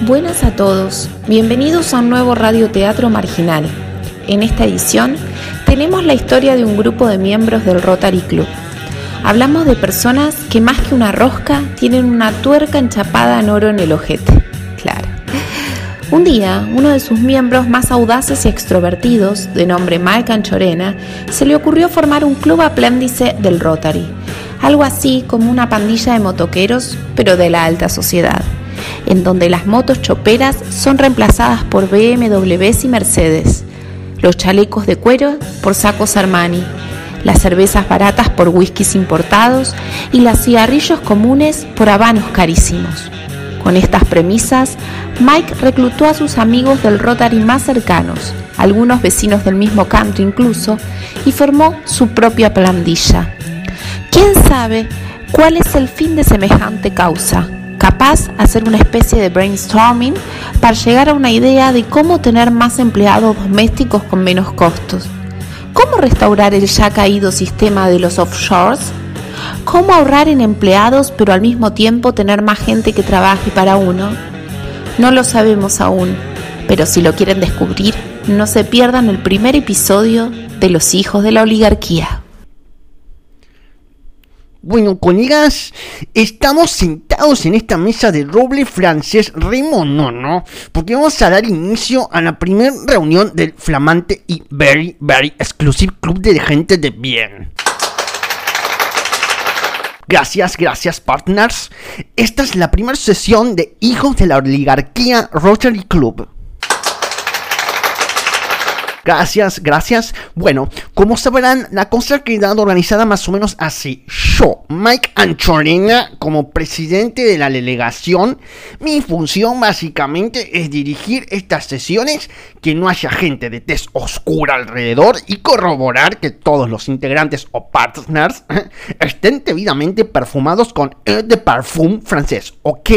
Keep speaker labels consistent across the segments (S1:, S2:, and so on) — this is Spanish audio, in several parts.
S1: Buenas a todos, bienvenidos a un nuevo radioteatro marginal. En esta edición tenemos la historia de un grupo de miembros del Rotary Club. Hablamos de personas que más que una rosca tienen una tuerca enchapada en oro en el ojete. Claro. Un día, uno de sus miembros más audaces y extrovertidos, de nombre Mike Anchorena, se le ocurrió formar un club apléndice del Rotary, algo así como una pandilla de motoqueros, pero de la alta sociedad en donde las motos choperas son reemplazadas por BMWs y Mercedes, los chalecos de cuero por sacos Armani, las cervezas baratas por whiskies importados y los cigarrillos comunes por habanos carísimos. Con estas premisas, Mike reclutó a sus amigos del Rotary más cercanos, algunos vecinos del mismo canto incluso, y formó su propia plandilla. ¿Quién sabe cuál es el fin de semejante causa? Capaz hacer una especie de brainstorming para llegar a una idea de cómo tener más empleados domésticos con menos costos. ¿Cómo restaurar el ya caído sistema de los offshores? ¿Cómo ahorrar en empleados pero al mismo tiempo tener más gente que trabaje para uno? No lo sabemos aún, pero si lo quieren descubrir, no se pierdan el primer episodio de Los hijos de la oligarquía.
S2: Bueno, colegas, estamos sentados en esta mesa de roble francés no, porque vamos a dar inicio a la primera reunión del flamante y very, very exclusive club de gente de bien. Gracias, gracias partners. Esta es la primera sesión de Hijos de la Oligarquía Rotary Club. Gracias, gracias. Bueno, como sabrán, la quedado organizada más o menos así. Yo, Mike Anchorena, como presidente de la delegación, mi función básicamente es dirigir estas sesiones, que no haya gente de tez oscura alrededor y corroborar que todos los integrantes o partners estén debidamente perfumados con eau de parfum francés, ¿ok?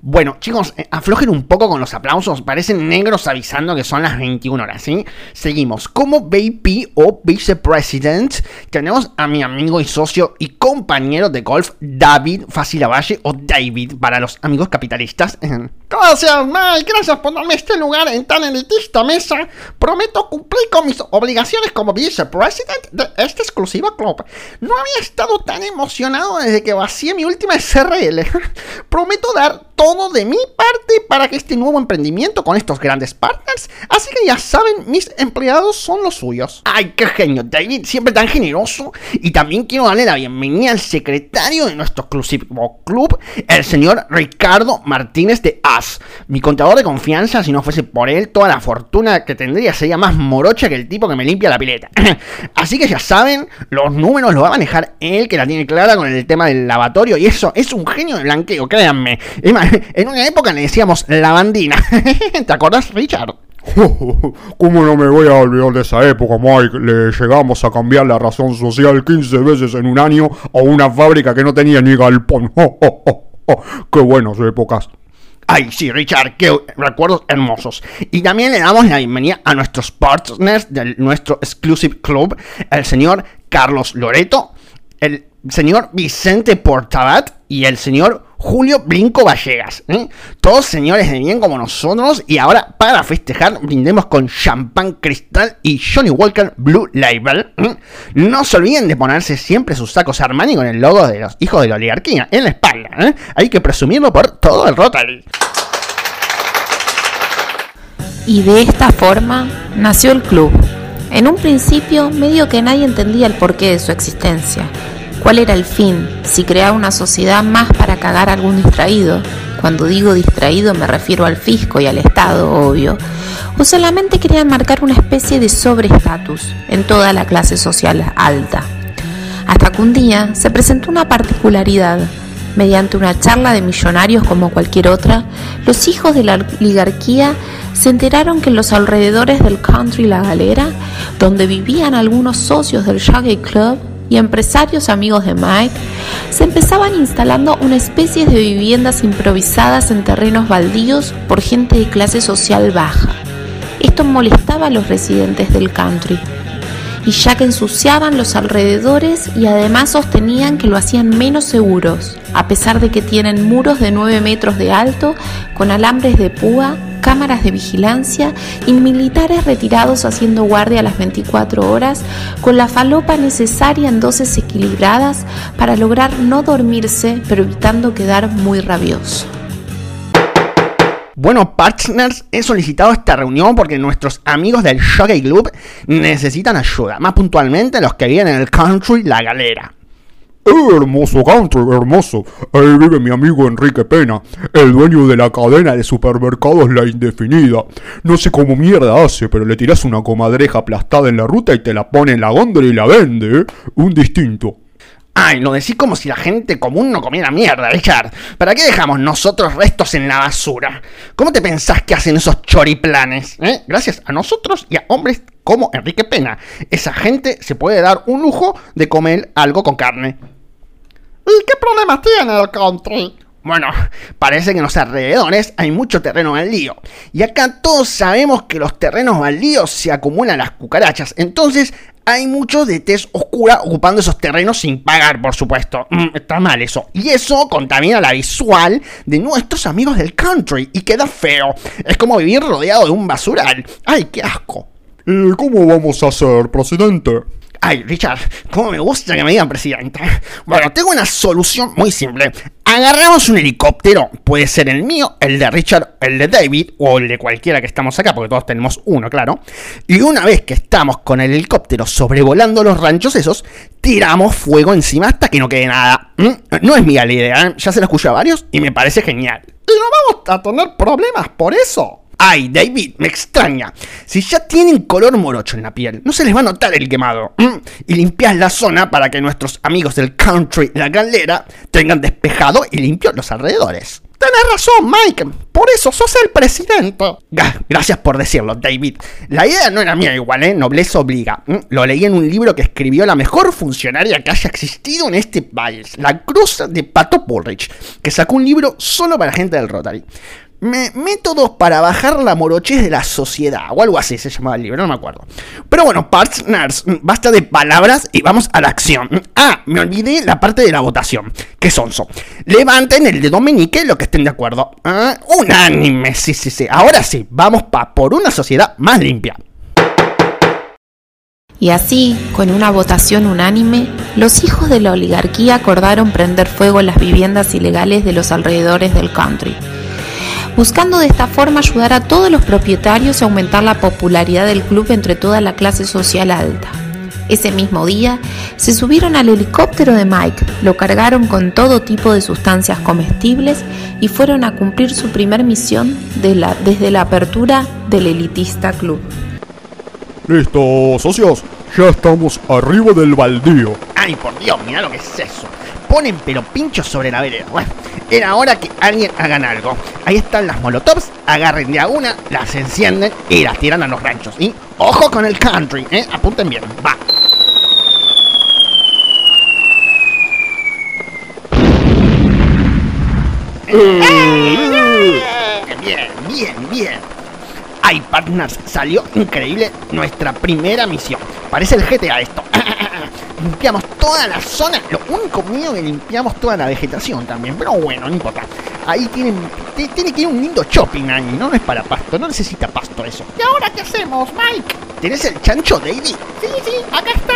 S2: Bueno, chicos, eh, aflojen un poco con los aplausos. Parecen negros avisando que son las 21 horas, ¿sí? Seguimos. Como VP o Vicepresident, tenemos a mi amigo y socio y compañero de golf, David Facilavalle o David para los amigos capitalistas.
S3: Gracias, Mike. Gracias por darme este lugar en tan elitista mesa. Prometo cumplir con mis obligaciones como Vicepresident de este exclusivo club. No había estado tan emocionado desde que vacié mi última SRL. Prometo dar todo de mi parte para que este nuevo emprendimiento con estos grandes partners. Así que ya saben, mis empleados son los suyos.
S2: Ay, qué genio, David, siempre tan generoso. Y también quiero darle la bienvenida al secretario de nuestro exclusivo club, el señor Ricardo Martínez de Mi contador de confianza, si no fuese por él, toda la fortuna que tendría sería más morocha que el tipo que me limpia la pileta. Así que ya saben, los números los va a manejar él, que la tiene clara con el tema del lavatorio. Y eso es un genio de blanqueo, créanme. En una época le decíamos lavandina. ¿Te acordás, Richard?
S4: ¿Cómo no me voy a olvidar de esa época, Mike? Le llegamos a cambiar la razón social 15 veces en un año a una fábrica que no tenía ni galpón. ¡Qué buenas épocas!
S2: Ay, sí, Richard, qué recuerdos hermosos. Y también le damos la bienvenida a nuestros partners de nuestro Exclusive Club, el señor Carlos Loreto, el señor Vicente Portabat y el señor Julio Brinco Vallegas. ¿eh? Todos señores de bien como nosotros. Y ahora, para festejar, brindemos con champán cristal y Johnny Walker Blue Label. ¿eh? No se olviden de ponerse siempre sus sacos Armani con el logo de los hijos de la oligarquía en la espalda. ¿eh? Hay que presumirlo por todo el Rotary.
S1: Y de esta forma nació el club. En un principio, medio que nadie entendía el porqué de su existencia ¿Cuál era el fin? Si crear una sociedad más para cagar a algún distraído, cuando digo distraído me refiero al fisco y al Estado, obvio, o solamente querían marcar una especie de sobreestatus en toda la clase social alta. Hasta que un día se presentó una particularidad. Mediante una charla de millonarios como cualquier otra, los hijos de la oligarquía se enteraron que en los alrededores del country La Galera, donde vivían algunos socios del Shaggy Club, y empresarios amigos de Mike se empezaban instalando una especie de viviendas improvisadas en terrenos baldíos por gente de clase social baja. Esto molestaba a los residentes del country. y ya que ensuciaban los alrededores y además sostenían que lo hacían menos seguros, a pesar de que tienen muros de 9 metros de alto con alambres de púa, cámaras de vigilancia y militares retirados haciendo guardia a las 24 horas con la falopa necesaria en dosis equilibradas para lograr no dormirse pero evitando quedar muy rabioso.
S2: Bueno, partners, he solicitado esta reunión porque nuestros amigos del Jockey Club necesitan ayuda, más puntualmente los que viven en el country La Galera.
S4: Eh, hermoso country, hermoso. Ahí vive mi amigo Enrique Pena, el dueño de la cadena de supermercados La Indefinida. No sé cómo mierda hace, pero le tiras una comadreja aplastada en la ruta y te la pone en la góndola y la vende, ¿eh? Un distinto.
S2: Ay, lo decís como si la gente común no comiera mierda, Richard. ¿Para qué dejamos nosotros restos en la basura? ¿Cómo te pensás que hacen esos choriplanes? Eh? Gracias a nosotros y a hombres como Enrique Pena. Esa gente se puede dar un lujo de comer algo con carne.
S3: ¿Y qué problema tiene el country?
S2: Bueno, parece que en los alrededores hay mucho terreno baldío. Y acá todos sabemos que los terrenos baldíos se acumulan las cucarachas. Entonces hay muchos de tez oscura ocupando esos terrenos sin pagar, por supuesto. Mm, está mal eso. Y eso contamina la visual de nuestros amigos del country y queda feo. Es como vivir rodeado de un basural. ¡Ay, qué asco!
S4: ¿Y cómo vamos a hacer, presidente?
S2: Ay, Richard, cómo me gusta que me digan presidente. Bueno, tengo una solución muy simple. Agarramos un helicóptero, puede ser el mío, el de Richard, el de David o el de cualquiera que estamos acá, porque todos tenemos uno, claro. Y una vez que estamos con el helicóptero sobrevolando los ranchos esos, tiramos fuego encima hasta que no quede nada. ¿Mm? No es mía la idea, ¿eh? ya se la escuché a varios y me parece genial.
S3: Y no vamos a tener problemas por eso.
S2: Ay, David, me extraña. Si ya tienen color morocho en la piel, no se les va a notar el quemado. Y limpias la zona para que nuestros amigos del country, la galera, tengan despejado y limpio los alrededores.
S3: Tenés razón, Mike. Por eso sos el presidente.
S2: Gracias por decirlo, David. La idea no era mía igual, ¿eh? Nobleza obliga. Lo leí en un libro que escribió la mejor funcionaria que haya existido en este país, la Cruz de Pato Bullrich, que sacó un libro solo para gente del Rotary métodos para bajar la morochez de la sociedad, o algo así se llamaba el libro, no me acuerdo. Pero bueno, partners, basta de palabras y vamos a la acción. Ah, me olvidé la parte de la votación. Qué sonso. Levanten el dedo meñique lo que estén de acuerdo. Ah, unánime, sí, sí, sí. Ahora sí, vamos pa por una sociedad más limpia.
S1: Y así, con una votación unánime, los hijos de la oligarquía acordaron prender fuego las viviendas ilegales de los alrededores del country buscando de esta forma ayudar a todos los propietarios y aumentar la popularidad del club entre toda la clase social alta. Ese mismo día se subieron al helicóptero de Mike, lo cargaron con todo tipo de sustancias comestibles y fueron a cumplir su primer misión desde la apertura del elitista club.
S4: Listo, socios, ya estamos arriba del baldío.
S2: Ay, por Dios, mira lo que es eso. Ponen pero pinchos sobre la vereda. Bueno, era hora que alguien hagan algo. Ahí están las molotovs, agarren de a una, las encienden y las tiran a los ranchos. Y ojo con el country, ¿eh? Apunten bien, va. Bien, bien, bien. Partners, salió increíble nuestra primera misión. Parece el GTA esto. Limpiamos toda la zona. Lo único mío que limpiamos toda la vegetación también. Pero bueno, no importa. Ahí tienen, tiene que ir un lindo shopping ahí. No, es para pasto, no necesita pasto eso.
S3: ¿Y ahora qué hacemos, Mike?
S2: ¿Tenés el chancho, David?
S3: Sí, sí, acá está.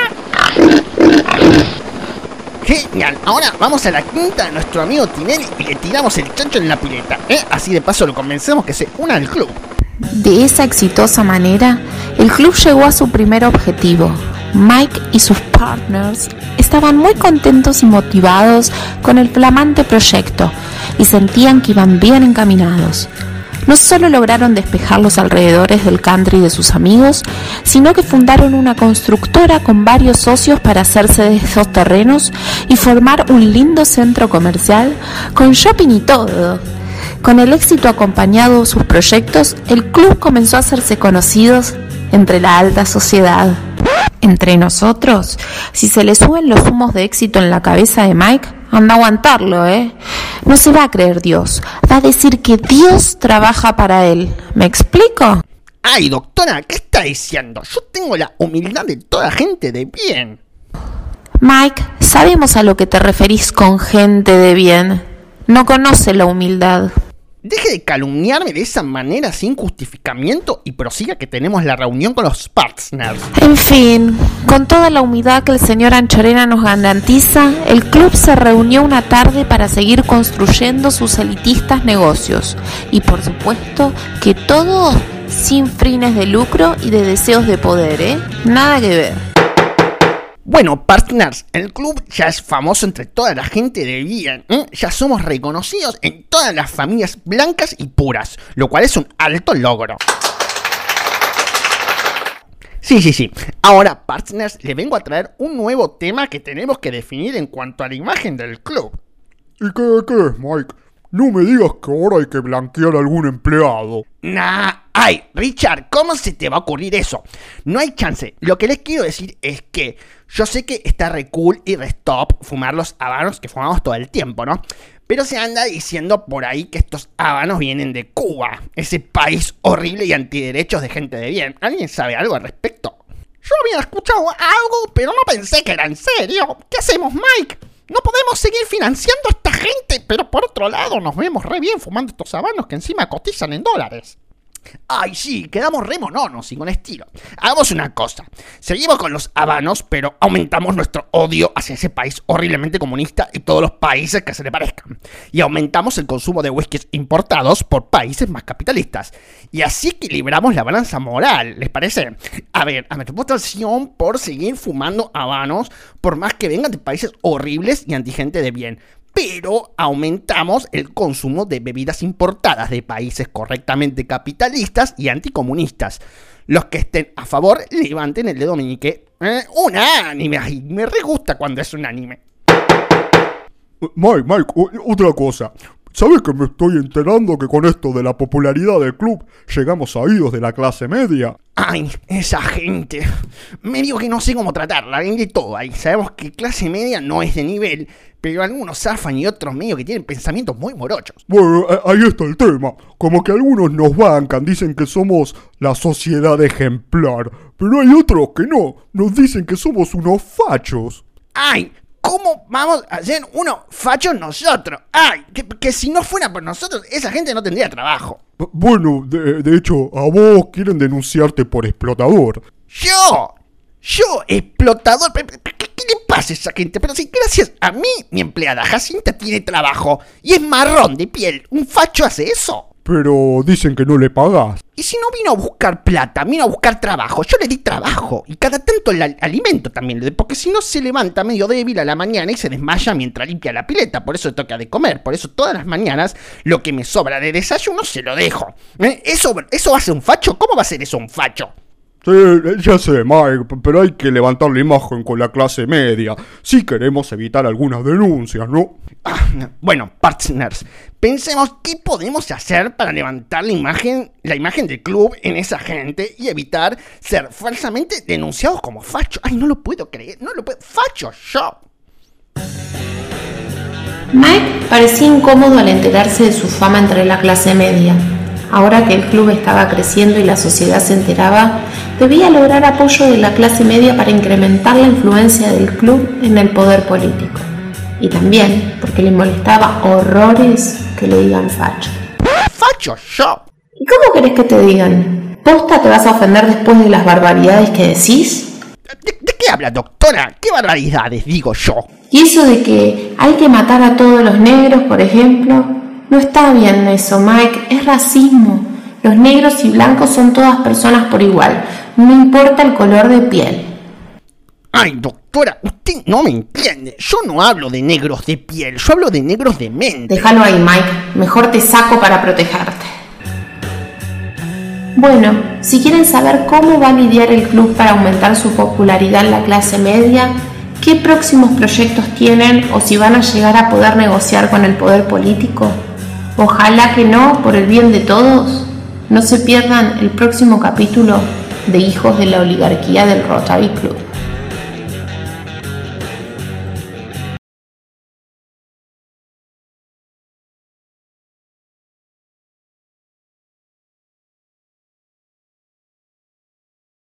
S2: Genial, ahora vamos a la quinta de nuestro amigo Tinelli y le tiramos el chancho en la pileta, ¿eh? Así de paso lo convencemos que se una al club.
S1: De esa exitosa manera, el club llegó a su primer objetivo, Mike y sus partners estaban muy contentos y motivados con el flamante proyecto y sentían que iban bien encaminados. No solo lograron despejar los alrededores del country de sus amigos, sino que fundaron una constructora con varios socios para hacerse de esos terrenos y formar un lindo centro comercial con shopping y todo. Con el éxito acompañado de sus proyectos, el club comenzó a hacerse conocidos entre la alta sociedad entre nosotros, si se le suben los humos de éxito en la cabeza de Mike, anda a aguantarlo, ¿eh? No se va a creer Dios, va a decir que Dios trabaja para él. ¿Me explico?
S2: Ay, doctora, ¿qué está diciendo? Yo tengo la humildad de toda gente de bien.
S1: Mike, sabemos a lo que te referís con gente de bien. No conoce la humildad.
S2: Deje de calumniarme de esa manera sin justificamiento y prosiga que tenemos la reunión con los partners.
S1: En fin, con toda la humildad que el señor Anchorena nos garantiza, el club se reunió una tarde para seguir construyendo sus elitistas negocios. Y por supuesto que todo sin fines de lucro y de deseos de poder, ¿eh? Nada que ver.
S2: Bueno, partners, el club ya es famoso entre toda la gente de bien. ¿eh? Ya somos reconocidos en todas las familias blancas y puras, lo cual es un alto logro. Sí, sí, sí. Ahora, partners, le vengo a traer un nuevo tema que tenemos que definir en cuanto a la imagen del club.
S4: ¿Y qué, qué es, Mike? No me digas que ahora hay que blanquear a algún empleado.
S2: Nah, ay, Richard, ¿cómo se te va a ocurrir eso? No hay chance. Lo que les quiero decir es que yo sé que está re cool y re stop fumar los habanos que fumamos todo el tiempo, ¿no? Pero se anda diciendo por ahí que estos habanos vienen de Cuba, ese país horrible y antiderechos de gente de bien. ¿Alguien sabe algo al respecto?
S5: Yo había escuchado algo, pero no pensé que era en serio. ¿Qué hacemos, Mike? No podemos seguir financiando a esta gente, pero por otro lado nos vemos re bien fumando estos habanos que encima cotizan en dólares.
S2: Ay, sí, quedamos re mononos y con estilo. Hagamos una cosa. Seguimos con los habanos, pero aumentamos nuestro odio hacia ese país horriblemente comunista y todos los países que se le parezcan. Y aumentamos el consumo de whiskies importados por países más capitalistas. Y así equilibramos la balanza moral, ¿les parece? A ver, a nuestra votación por seguir fumando habanos, por más que vengan de países horribles y antigente de bien pero aumentamos el consumo de bebidas importadas de países correctamente capitalistas y anticomunistas. Los que estén a favor, levanten el dedo meñique. Eh, un anime, me re gusta cuando es un anime.
S4: Mike, Mike, otra cosa. ¿Sabes que me estoy enterando que con esto de la popularidad del club llegamos a oídos de la clase media?
S2: Ay, esa gente. Me digo que no sé cómo tratarla, hay de todo ahí. Sabemos que clase media no es de nivel, pero algunos zafan y otros medio que tienen pensamientos muy morochos.
S4: Bueno, ahí está el tema. Como que algunos nos bancan, dicen que somos la sociedad ejemplar, pero hay otros que no, nos dicen que somos unos fachos.
S2: ¡Ay! ¿Cómo vamos a ser unos fachos nosotros? ¡Ay! Que, si no fuera por nosotros, esa gente no tendría trabajo.
S4: Bueno, de, hecho, a vos quieren denunciarte por explotador.
S2: ¿Yo? ¿Yo? ¿Explotador? ¿Qué, le pasa a esa gente? Pero si gracias a mí, mi empleada Jacinta tiene trabajo y es marrón de piel, ¿un facho hace eso?
S4: Pero dicen que no le pagas.
S2: Y si no vino a buscar plata, vino a buscar trabajo, yo le di trabajo. Y cada tanto el alimento también le porque si no se levanta medio débil a la mañana y se desmaya mientras limpia la pileta. Por eso toca de comer. Por eso todas las mañanas lo que me sobra de desayuno se lo dejo. ¿Eh? ¿Eso, ¿Eso ser un facho? ¿Cómo va a ser eso un facho?
S4: Sí, ya sé, Mike, pero hay que levantar la imagen con la clase media si queremos evitar algunas denuncias, ¿no?
S2: Ah, bueno, partners, pensemos qué podemos hacer para levantar la imagen, la imagen del club en esa gente y evitar ser falsamente denunciados como facho. Ay, no lo puedo creer, no lo puedo. Facho yo.
S1: Mike parecía incómodo al enterarse de su fama entre la clase media. Ahora que el club estaba creciendo y la sociedad se enteraba, debía lograr apoyo de la clase media para incrementar la influencia del club en el poder político. Y también porque le molestaba horrores que le digan facho.
S2: ¡Facho yo!
S1: ¿Y cómo querés que te digan? ¿Posta te vas a ofender después de las barbaridades que decís?
S2: ¿De, de qué habla, doctora? ¿Qué barbaridades digo yo?
S1: Y eso de que hay que matar a todos los negros, por ejemplo, no está bien eso, Mike, es racismo. Los negros y blancos son todas personas por igual, no importa el color de piel.
S2: Ay, doctora, usted no me entiende. Yo no hablo de negros de piel, yo hablo de negros de mente.
S1: Déjalo ahí, Mike. Mejor te saco para protegerte. Bueno, si quieren saber cómo va a lidiar el club para aumentar su popularidad en la clase media, qué próximos proyectos tienen o si van a llegar a poder negociar con el poder político, Ojalá que no, por el bien de todos, no se pierdan el próximo capítulo de Hijos de la Oligarquía del Rotary Club.